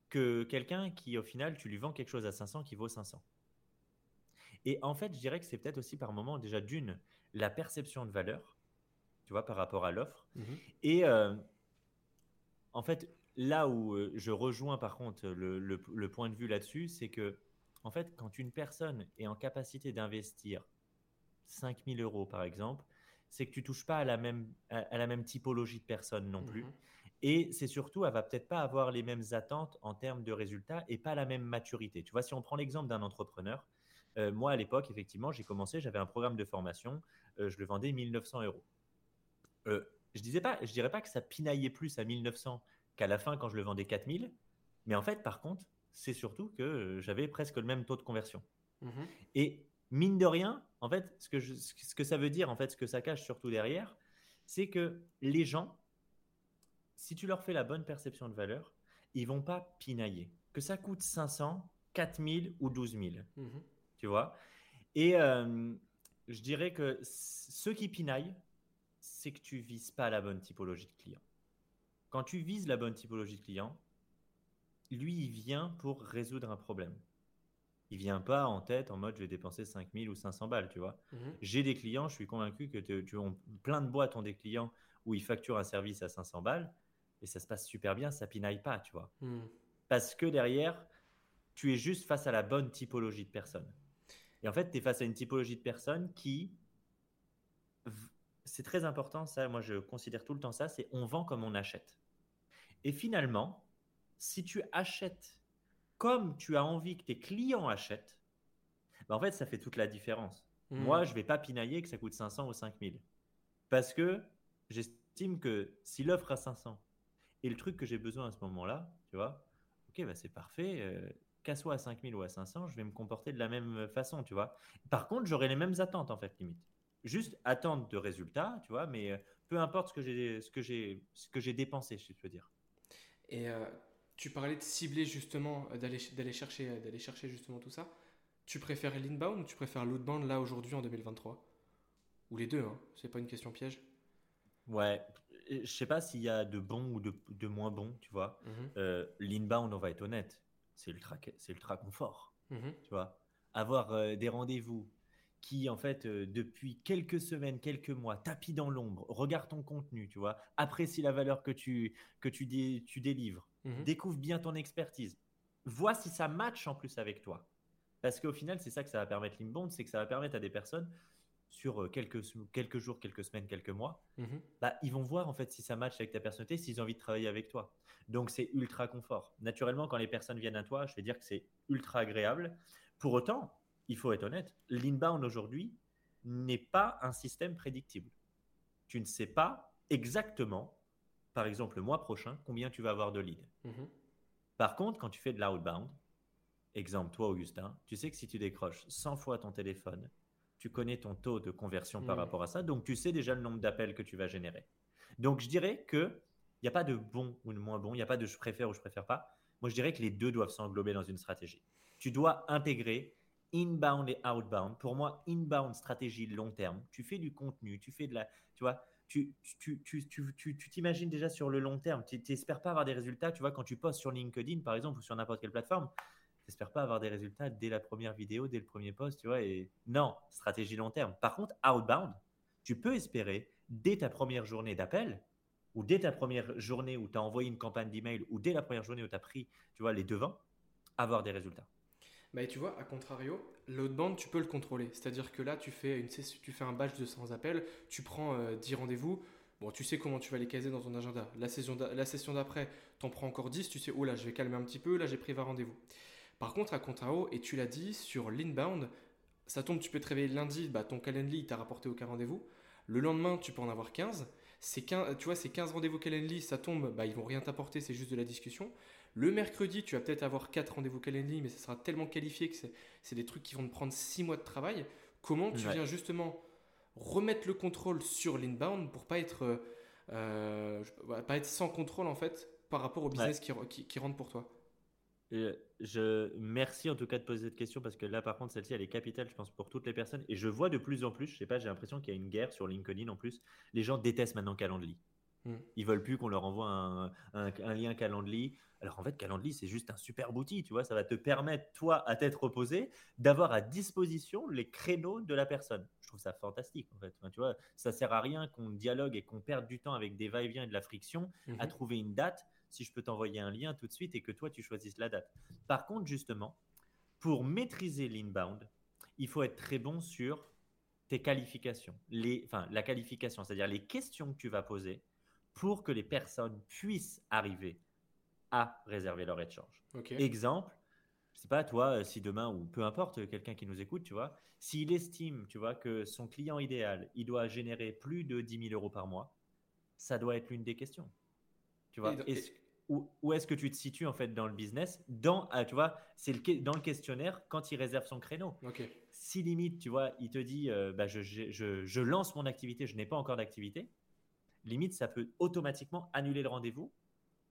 que quelqu'un qui, au final, tu lui vends quelque chose à 500 qui vaut 500. Et en fait, je dirais que c'est peut-être aussi par moment, déjà d'une, la perception de valeur, tu vois, par rapport à l'offre. Mhm. Et euh, en fait, là où euh, je rejoins par contre le, le point de vue là-dessus, c'est que, en fait, quand une personne est en capacité d'investir 5000 euros par exemple, c'est que tu touches pas à la même, à, la même typologie de personnes non plus. Mhm. Et c'est surtout, elle va peut-être pas avoir les mêmes attentes en termes de résultats et pas la même maturité. Tu vois, si on prend l'exemple d'un entrepreneur, euh, moi à l'époque, effectivement, j'ai commencé, j'avais un programme de formation, euh, je le vendais 1900 euros. Euh, je disais pas, je dirais pas que ça pinaillait plus à 1900 qu'à la fin quand je le vendais 4000, mais en fait, par contre, c'est surtout que j'avais presque le même taux de conversion. Mhm. Et mine de rien, en fait, ce que, ce que ça veut dire, en fait, ce que ça cache surtout derrière, c'est que les gens, si tu leur fais la bonne perception de valeur, ils vont pas pinailler. Que ça coûte 500, 4000 ou 12 000. Mhm. Tu vois? Et euh, je dirais que ceux qui pinaillent, c'est que tu vises pas la bonne typologie de client. Quand tu vises la bonne typologie de client, lui, il vient pour résoudre un problème il vient pas en tête en mode je vais dépenser 5000 ou 500 balles, tu vois. Mhm. J'ai des clients, je suis convaincu que tu, plein de boîtes ont des clients où ils facturent un service à 500 balles et ça se passe super bien, ça pinaille pas, tu vois. Mhm. Parce que derrière, tu es juste face à la bonne typologie de personnes. Et en fait, tu es face à une typologie de personnes qui c'est très important ça, moi je considère tout le temps ça, c'est on vend comme on achète. Et finalement, si tu achètes comme tu as envie que tes clients achètent, bah, en fait, ça fait toute la différence. Hmm. Moi, je vais pas pinailler que ça coûte 500 ou 5000. Parce que j'estime que si l'offre à 500 est le truc que j'ai besoin à ce moment-là, tu vois, ok, bah c'est parfait. Euh, qu'à soit à 5000 ou à 500, je vais me comporter de la même façon, tu vois. Par contre, j'aurai les mêmes attentes, en fait, limite. Juste attente de résultats, tu vois, mais euh, peu importe ce que j'ai, ce que j'ai, ce que j'ai dépensé, je peux dire. Et euh, tu parlais de cibler justement, euh, d'aller, chercher, euh, d'aller chercher justement tout ça. Tu préfères l'inbound ou tu préfères l'outbound là aujourd'hui en 2023 Ou les deux, hein c'est pas une question piège Ouais, je sais pas s'il y a de bons ou de, de moins bons, tu vois. Euh, l'inbound, on va être honnête, c'est ultra, ultra confort, mhm. tu vois. avoir euh, des rendez-vous qui, en fait, euh, depuis quelques semaines, quelques mois, tapis dans l'ombre, regarde ton contenu, tu vois, apprécie la valeur que tu, que tu, tu délivres, mmh découvre bien ton expertise, vois si ça match en plus avec toi. Parce qu'au final, c'est ça que ça va permettre l'inbound, c'est que ça va permettre à des personnes sur quelques, quelques jours, quelques semaines, quelques mois, mmh bah, ils vont voir en fait si ça match avec ta personnalité, s'ils ont envie de travailler avec toi. Donc c'est ultra confort. Naturellement, quand les personnes viennent à toi, je vais dire que c'est ultra agréable. Pour autant, il faut être honnête, l'inbound aujourd'hui n'est pas un système prédictible. Tu ne sais pas exactement, par exemple le mois prochain, combien tu vas avoir de leads. Mmh par contre, quand tu fais de l'outbound, exemple toi Augustin, tu sais que si tu décroches 100 fois ton téléphone, tu connais ton taux de conversion par mmh. rapport à ça, donc tu sais déjà le nombre d'appels que tu vas générer. Donc je dirais que il n'y a pas de bon ou de moins bon, il n'y a pas de je préfère ou je préfère pas. Moi je dirais que les deux doivent s'englober dans une stratégie. Tu dois intégrer inbound et outbound. Pour moi, inbound stratégie long terme. Tu fais du contenu, tu fais de la, tu vois, tu tu, tu, tu, tu t'imagines déjà sur le long terme. Tu n'espères pas avoir des résultats. Tu vois, quand tu postes sur LinkedIn, par exemple, ou sur n'importe quelle plateforme, n'espères pas avoir des résultats dès la première vidéo, dès le premier post, tu vois. Et non, stratégie long terme. Par contre, outbound, tu peux espérer dès ta première journée d'appel ou dès ta première journée où tu as envoyé une campagne d'email ou dès la première journée où tu as pris, tu vois, les devants, avoir des résultats. Bah, tu vois, à contrario, l'outbound, tu peux le contrôler. C'est-à-dire que là, tu fais, une, tu fais un batch de 100 appels, tu prends 10 euh, rendez-vous. Bon, tu sais comment tu vas les caser dans ton agenda. La, session d'après, tu en prends encore 10. Tu sais, oh là, je vais calmer un petit peu. Là, j'ai pris 20 rendez-vous. Par contre, à contrario, et tu l'as dit, sur l'inbound, ça tombe, tu peux te réveiller lundi, bah, ton calendly t'a rapporté aucun rendez-vous. Le lendemain, tu peux en avoir 15. Ces 15 tu vois, ces 15 rendez-vous calendly, ça tombe, bah, ils vont rien t'apporter, c'est juste de la discussion. Le mercredi, tu vas peut-être avoir 4 rendez-vous calendly, mais ça sera tellement qualifié que c'est des trucs qui vont te prendre 6 mois de travail. Comment tu viens justement remettre le contrôle sur l'inbound pour pas être, euh, euh, pas être sans contrôle en fait par rapport au business qui, qui rentre pour toi? Je merci en tout cas de poser cette question parce que là, par contre, celle-ci, elle est capitale, je pense, pour toutes les personnes. Et je vois de plus en plus, je sais pas, j'ai l'impression qu'il y a une guerre sur LinkedIn en plus. Les gens détestent maintenant Calendly. Hmm. Ils veulent plus qu'on leur envoie un, un, lien Calendly. Alors en fait, Calendly, c'est juste un super outil, tu vois. Ça va te permettre, toi, à tête reposée, d'avoir à disposition les créneaux de la personne. Je trouve ça fantastique, en fait. tu vois, ça sert à rien qu'on dialogue et qu'on perde du temps avec des va-et-vient et de la friction à mhm. trouver une date si je peux t'envoyer un lien tout de suite et que toi, tu choisisses la date. Par contre, justement, pour maîtriser l'inbound, il faut être très bon sur tes qualifications, les, enfin la qualification, c'est-à-dire les questions que tu vas poser pour que les personnes puissent arriver à réserver leur échange. Exemple, je sais pas toi, si demain ou peu importe quelqu'un qui nous écoute, tu vois, s'il estime, tu vois, que son client idéal, il doit générer plus de 10 000 euros par mois, ça doit être l'une des questions. Tu vois, où, est-ce que tu te situes en fait dans le business dans, ah, tu vois, c'est le, dans le questionnaire quand il réserve son créneau. Si limite, tu vois, il te dit, euh, bah, je, je, je, lance mon activité, je n'ai pas encore d'activité, limite, ça peut automatiquement annuler le rendez-vous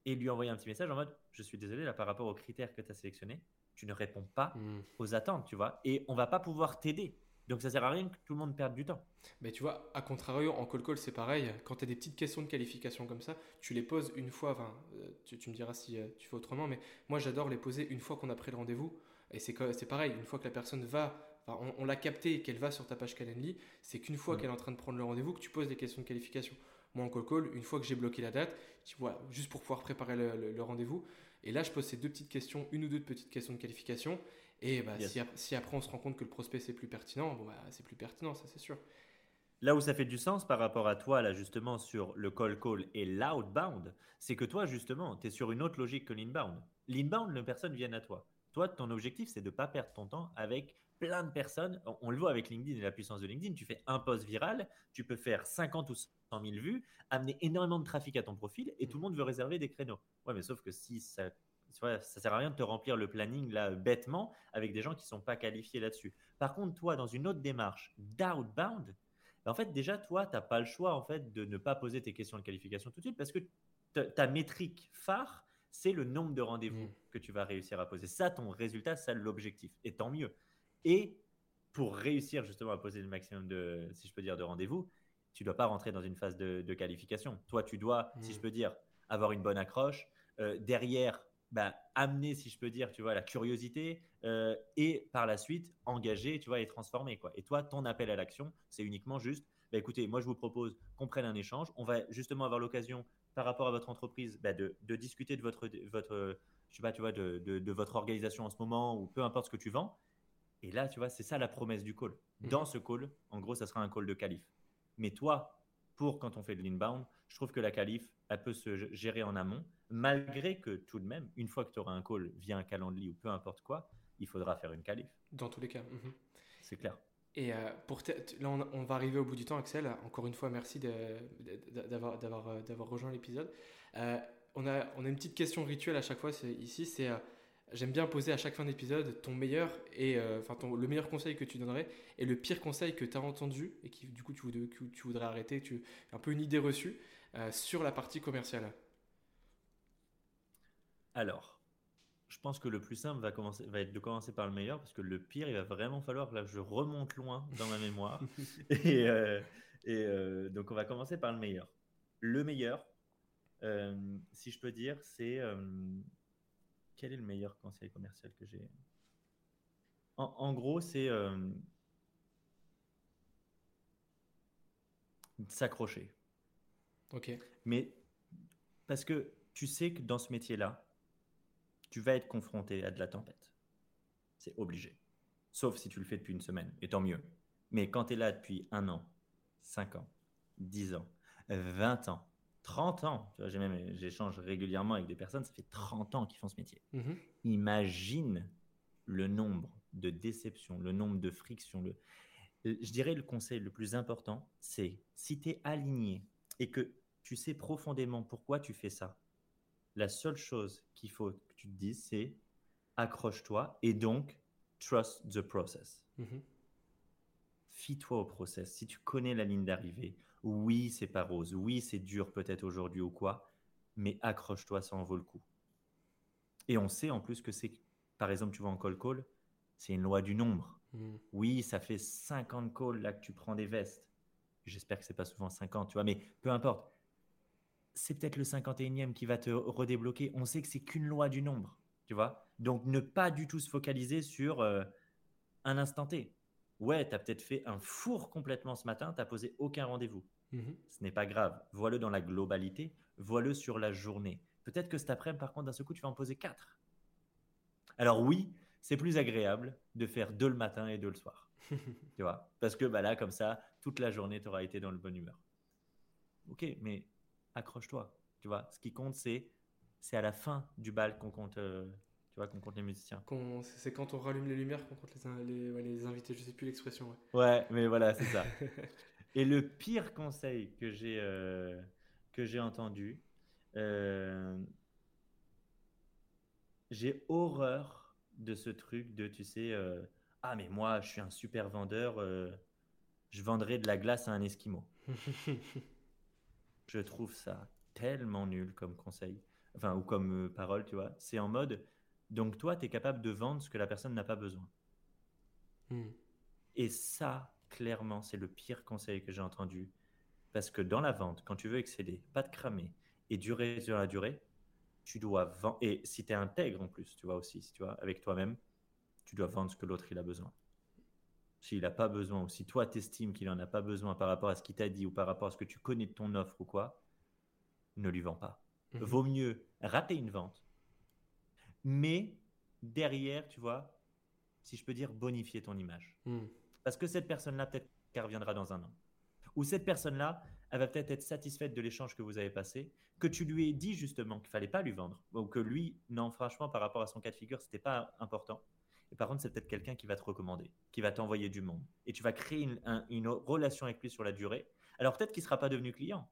et lui envoyer un petit message en mode, je suis désolé, là, par rapport aux critères que tu as sélectionnés, tu ne réponds pas hmm. aux attentes, tu vois, et on va pas pouvoir t'aider. Donc ça sert à rien que tout le monde perde du temps. Mais tu vois, à contrario, en call call, c'est pareil. Quand tu as des petites questions de qualification comme ça, tu les poses une fois. Enfin, euh, tu, me diras si euh, tu fais autrement, mais moi j'adore les poser une fois qu'on a pris le rendez-vous. Et c'est pareil, une fois que la personne va, on, l'a capté et qu'elle va sur ta page Calendly, c'est qu'une fois qu'elle est en train de prendre le rendez-vous que tu poses des questions de qualification. Moi en call call, une fois que j'ai bloqué la date, vois, juste pour pouvoir préparer le rendez-vous. Et là, je pose ces deux petites questions, une ou deux petites questions de qualification. Et bah, si, après on se rend compte que le prospect c'est plus pertinent, bon, bah, c'est plus pertinent, ça c'est sûr. Là où ça fait du sens par rapport à toi, là justement, sur le call call et l'outbound, c'est que toi justement, tu es sur une autre logique que l'inbound. L'inbound, les personnes viennent à toi. Toi, ton objectif, c'est de ne pas perdre ton temps avec plein de personnes. On, le voit avec LinkedIn et la puissance de LinkedIn. Tu fais un post viral, tu peux faire 50 ou 100 000 vues, amener énormément de trafic à ton profil et tout le monde veut réserver des créneaux. Ouais, mais sauf que si ça ça sert à rien de te remplir le planning là bêtement avec des gens qui sont pas qualifiés là-dessus. Par contre, toi, dans une autre démarche d'outbound, bah, en fait, déjà, toi, tu n'as pas le choix en fait de ne pas poser tes questions de qualification tout de suite parce que ta métrique phare, c'est le nombre de rendez-vous mmh. que tu vas réussir à poser. Ça, ton résultat, ça l'objectif. Et tant mieux. Et pour réussir justement à poser le maximum de, si je peux dire, de rendez-vous, tu dois pas rentrer dans une phase de, qualification. Toi, tu dois, si je mmh. peux dire, avoir une bonne accroche. Euh, derrière, bah, amener, si je peux dire, tu vois, la curiosité euh, et par la suite engager, tu vois, et transformer. Quoi. Et toi, ton appel à l'action, c'est uniquement juste, bah, écoutez, moi je vous propose qu'on prenne un échange. On va justement avoir l'occasion, par rapport à votre entreprise, bah, de, de, discuter de votre, votre, je sais pas, tu vois, de, de, de, votre organisation en ce moment ou peu importe ce que tu vends. Et là, tu vois, c'est ça la promesse du call. Mmh. Dans ce call, en gros, ça sera un call de qualif. Mais toi, pour quand on fait de l'inbound, je trouve que la qualif, elle peut se gérer en amont, malgré que tout de même, une fois que tu auras un call via un calendrier ou peu importe quoi, il faudra faire une qualif. Dans tous les cas. Mhm. C'est clair. Et euh, pour là, on, va arriver au bout du temps, Axel. Encore une fois, merci d'avoir rejoint l'épisode. Euh, on, a, on a une petite question rituelle à chaque fois ici, c'est euh, j'aime bien poser à chaque fin d'épisode ton meilleur et enfin le meilleur conseil que tu donnerais et le pire conseil que tu as entendu et qui du coup tu voudrais, tu voudrais arrêter, tu un peu une idée reçue sur la partie commerciale. Alors, je pense que le plus simple va, commencer, va être de commencer par le meilleur, parce que le pire, il va vraiment falloir que là, je remonte loin dans ma mémoire. et, euh, euh, donc, on va commencer par le meilleur. Le meilleur, euh, si je peux dire, c'est... quel est le meilleur conseil commercial que j'ai? En, gros, c'est s'accrocher. Ok. Mais parce que tu sais que dans ce métier-là, tu vas être confronté à de la tempête. C'est obligé. Sauf si tu le fais depuis une semaine, et tant mieux. Mais quand tu es là depuis un an, cinq ans, dix ans, vingt ans, 30 ans, tu vois, j'échange régulièrement avec des personnes, ça fait 30 ans qu'ils font ce métier. Mhm. Imagine le nombre de déceptions, le nombre de frictions. Le... Je dirais le conseil le plus important, c'est si tu es aligné et que tu sais profondément pourquoi tu fais ça, la seule chose qu'il faut que tu te dises, c'est accroche-toi et donc trust the process. Mhm. Fie-toi au process. Si tu connais la ligne d'arrivée, oui, c'est pas rose, oui, c'est dur peut-être aujourd'hui ou quoi, mais accroche-toi, ça en vaut le coup. Et on sait en plus que c'est, par exemple, tu vois en call call, c'est une loi du nombre. Mhm. Oui, ça fait 50 calls là que tu prends des vestes. J'espère que c'est pas souvent 50, tu vois, mais peu importe c'est peut-être le 51e qui va te redébloquer. On sait que c'est qu'une loi du nombre, tu vois. Donc, ne pas du tout se focaliser sur euh, un instant T. Ouais, tu as peut-être fait un four complètement ce matin, tu n'as posé aucun rendez-vous. Mhm. Ce n'est pas grave. Vois-le dans la globalité, vois-le sur la journée. Peut-être que cet après-midi, par contre, d'un seul coup, tu vas en poser quatre. Alors oui, c'est plus agréable de faire deux le matin et deux le soir. tu vois? Parce que bah là, comme ça, toute la journée, tu auras été dans le bonne humeur. Ok, mais accroche-toi. Tu vois, ce qui compte, c'est c'est à la fin du bal qu'on compte, euh, tu vois, qu'on compte les musiciens. C'est quand on rallume les lumières qu'on compte les, les, les, invités. Je sais plus l'expression. Ouais. mais voilà, c'est ça. Et le pire conseil que j'ai euh, que j'ai entendu, euh, j'ai horreur de ce truc de, tu sais, ah mais moi, je suis un super vendeur, je vendrai de la glace à un esquimau. Je trouve ça tellement nul comme conseil, enfin, ou comme euh, parole, tu vois. C'est en mode, donc toi, tu es capable de vendre ce que la personne n'a pas besoin. Hmm. Et ça, clairement, c'est le pire conseil que j'ai entendu. Parce que dans la vente, quand tu veux excéder, pas de cramer et durer sur la durée, tu dois vendre. Et si tu es intègre en plus, tu vois aussi, si tu vois, avec toi-même, tu dois vendre ce que l'autre il a besoin s'il n'a pas besoin, ou si toi t'estimes qu'il n'en a pas besoin par rapport à ce qu'il t'a dit ou par rapport à ce que tu connais de ton offre ou quoi, ne lui vends pas. Mhm. Vaut mieux rater une vente, mais derrière, tu vois, si je peux dire, bonifier ton image. Mhm. Parce que cette personne-là, peut-être qu'elle reviendra dans un an. Ou cette personne-là, elle va peut-être être satisfaite de l'échange que vous avez passé, que tu lui aies dit justement qu'il fallait pas lui vendre, ou que lui, non, franchement, par rapport à son cas de figure, c'était pas important. Et par contre, c'est peut-être quelqu'un qui va te recommander, qui va t'envoyer du monde. Et tu vas créer une, relation avec lui sur la durée. Alors peut-être qu'il ne sera pas devenu client.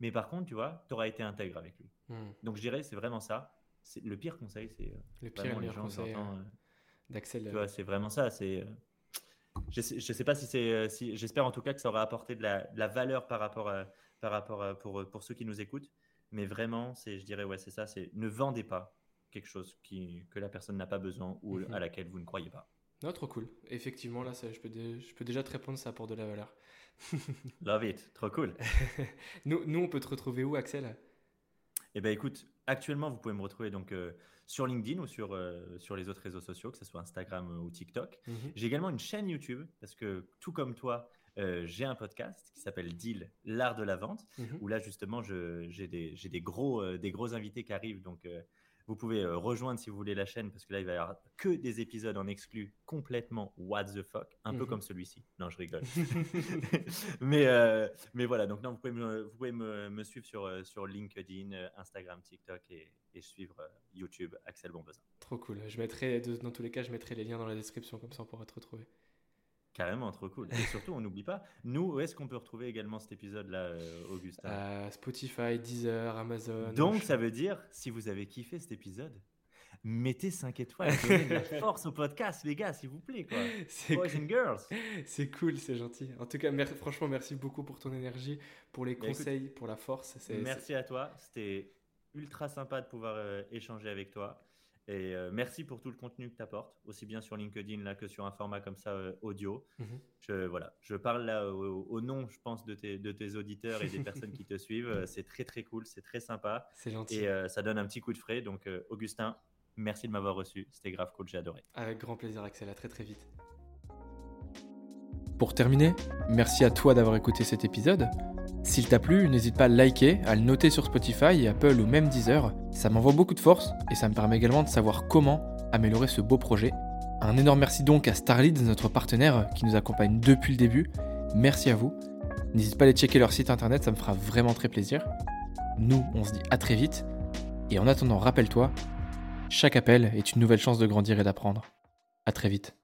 Mais par contre, tu vois, tu auras été intègre avec lui. Hmm. Donc je dirais, c'est vraiment ça. Le pire conseil, c'est euh, le pire les gens conseil euh, euh, d'Axel. Tu vois, c'est vraiment ça. C'est je sais, sais pas si c'est, si, j'espère en tout cas que ça aura apporté de la, valeur par rapport, à, par rapport pour, pour ceux qui nous écoutent. Mais vraiment, c'est, je dirais, ouais, c'est ça, c'est ne vendez pas quelque chose qui, que la personne n'a pas besoin ou mhm. à laquelle vous ne croyez pas. Non, trop cool. Effectivement, là, ça, je, peux je peux déjà te répondre, ça apporte de la valeur. Love it, trop cool. nous, nous, on peut te retrouver où, Axel? Eh bien, écoute, actuellement, vous pouvez me retrouver donc sur LinkedIn ou sur, sur les autres réseaux sociaux, que ce soit Instagram ou TikTok. Mmh j'ai également une chaîne YouTube parce que tout comme toi, j'ai un podcast qui s'appelle Deal, l'art de la vente, mmh où là justement j'ai des, des, gros, des gros invités qui arrivent. Donc vous pouvez euh, rejoindre si vous voulez la chaîne parce que là, il va y avoir que des épisodes en exclu complètement what the fuck, un peu mhm. comme celui-ci. Non, je rigole. mais, euh, mais voilà, donc non, vous pouvez me, vous pouvez me, suivre sur, euh, sur LinkedIn, Instagram, TikTok et, et suivre YouTube Axel Bonbesin. Trop cool. Je mettrai, dans tous les cas, je mettrai les liens dans la description comme ça on pourra te retrouver. Carrément, trop cool. Et surtout, on n'oublie pas, nous, où est-ce qu'on peut retrouver également cet épisode-là, euh, Augustin euh, Spotify, Deezer, Amazon. Donc, ça veut dire, si vous avez kiffé cet épisode, mettez 5 étoiles, donnez de la force au podcast, les gars, s'il vous plaît. Quoi. Boys and girls. C'est cool, c'est gentil. En tout cas, franchement, merci beaucoup pour ton énergie, pour les bah, conseils, pour la force. Merci à toi. C'était ultra sympa de pouvoir euh, échanger avec toi. Et euh, merci pour tout le contenu que tu apportes, aussi bien sur LinkedIn là, que sur un format comme ça euh, audio. Mhm. je, voilà, je parle là au, nom, je pense, de tes, de tes auditeurs et des personnes qui te suivent. Euh, c'est très très cool, c'est très sympa. C'est gentil. Et ça donne un petit coup de frais. Donc, Augustin, merci de m'avoir reçu. C'était grave cool, j'ai adoré. Avec grand plaisir, Axel. À très très vite. Pour terminer, merci à toi d'avoir écouté cet épisode. S'il t'a plu, n'hésite pas à liker, à le noter sur Spotify, Apple ou même Deezer. Ça m'envoie beaucoup de force et ça me permet également de savoir comment améliorer ce beau projet. Un énorme merci donc à Starlead, notre partenaire qui nous accompagne depuis le début. Merci à vous. N'hésite pas à aller checker leur site internet, ça me fera vraiment très plaisir. Nous, on se dit à très vite. Et en attendant, rappelle-toi, chaque appel est une nouvelle chance de grandir et d'apprendre. À très vite.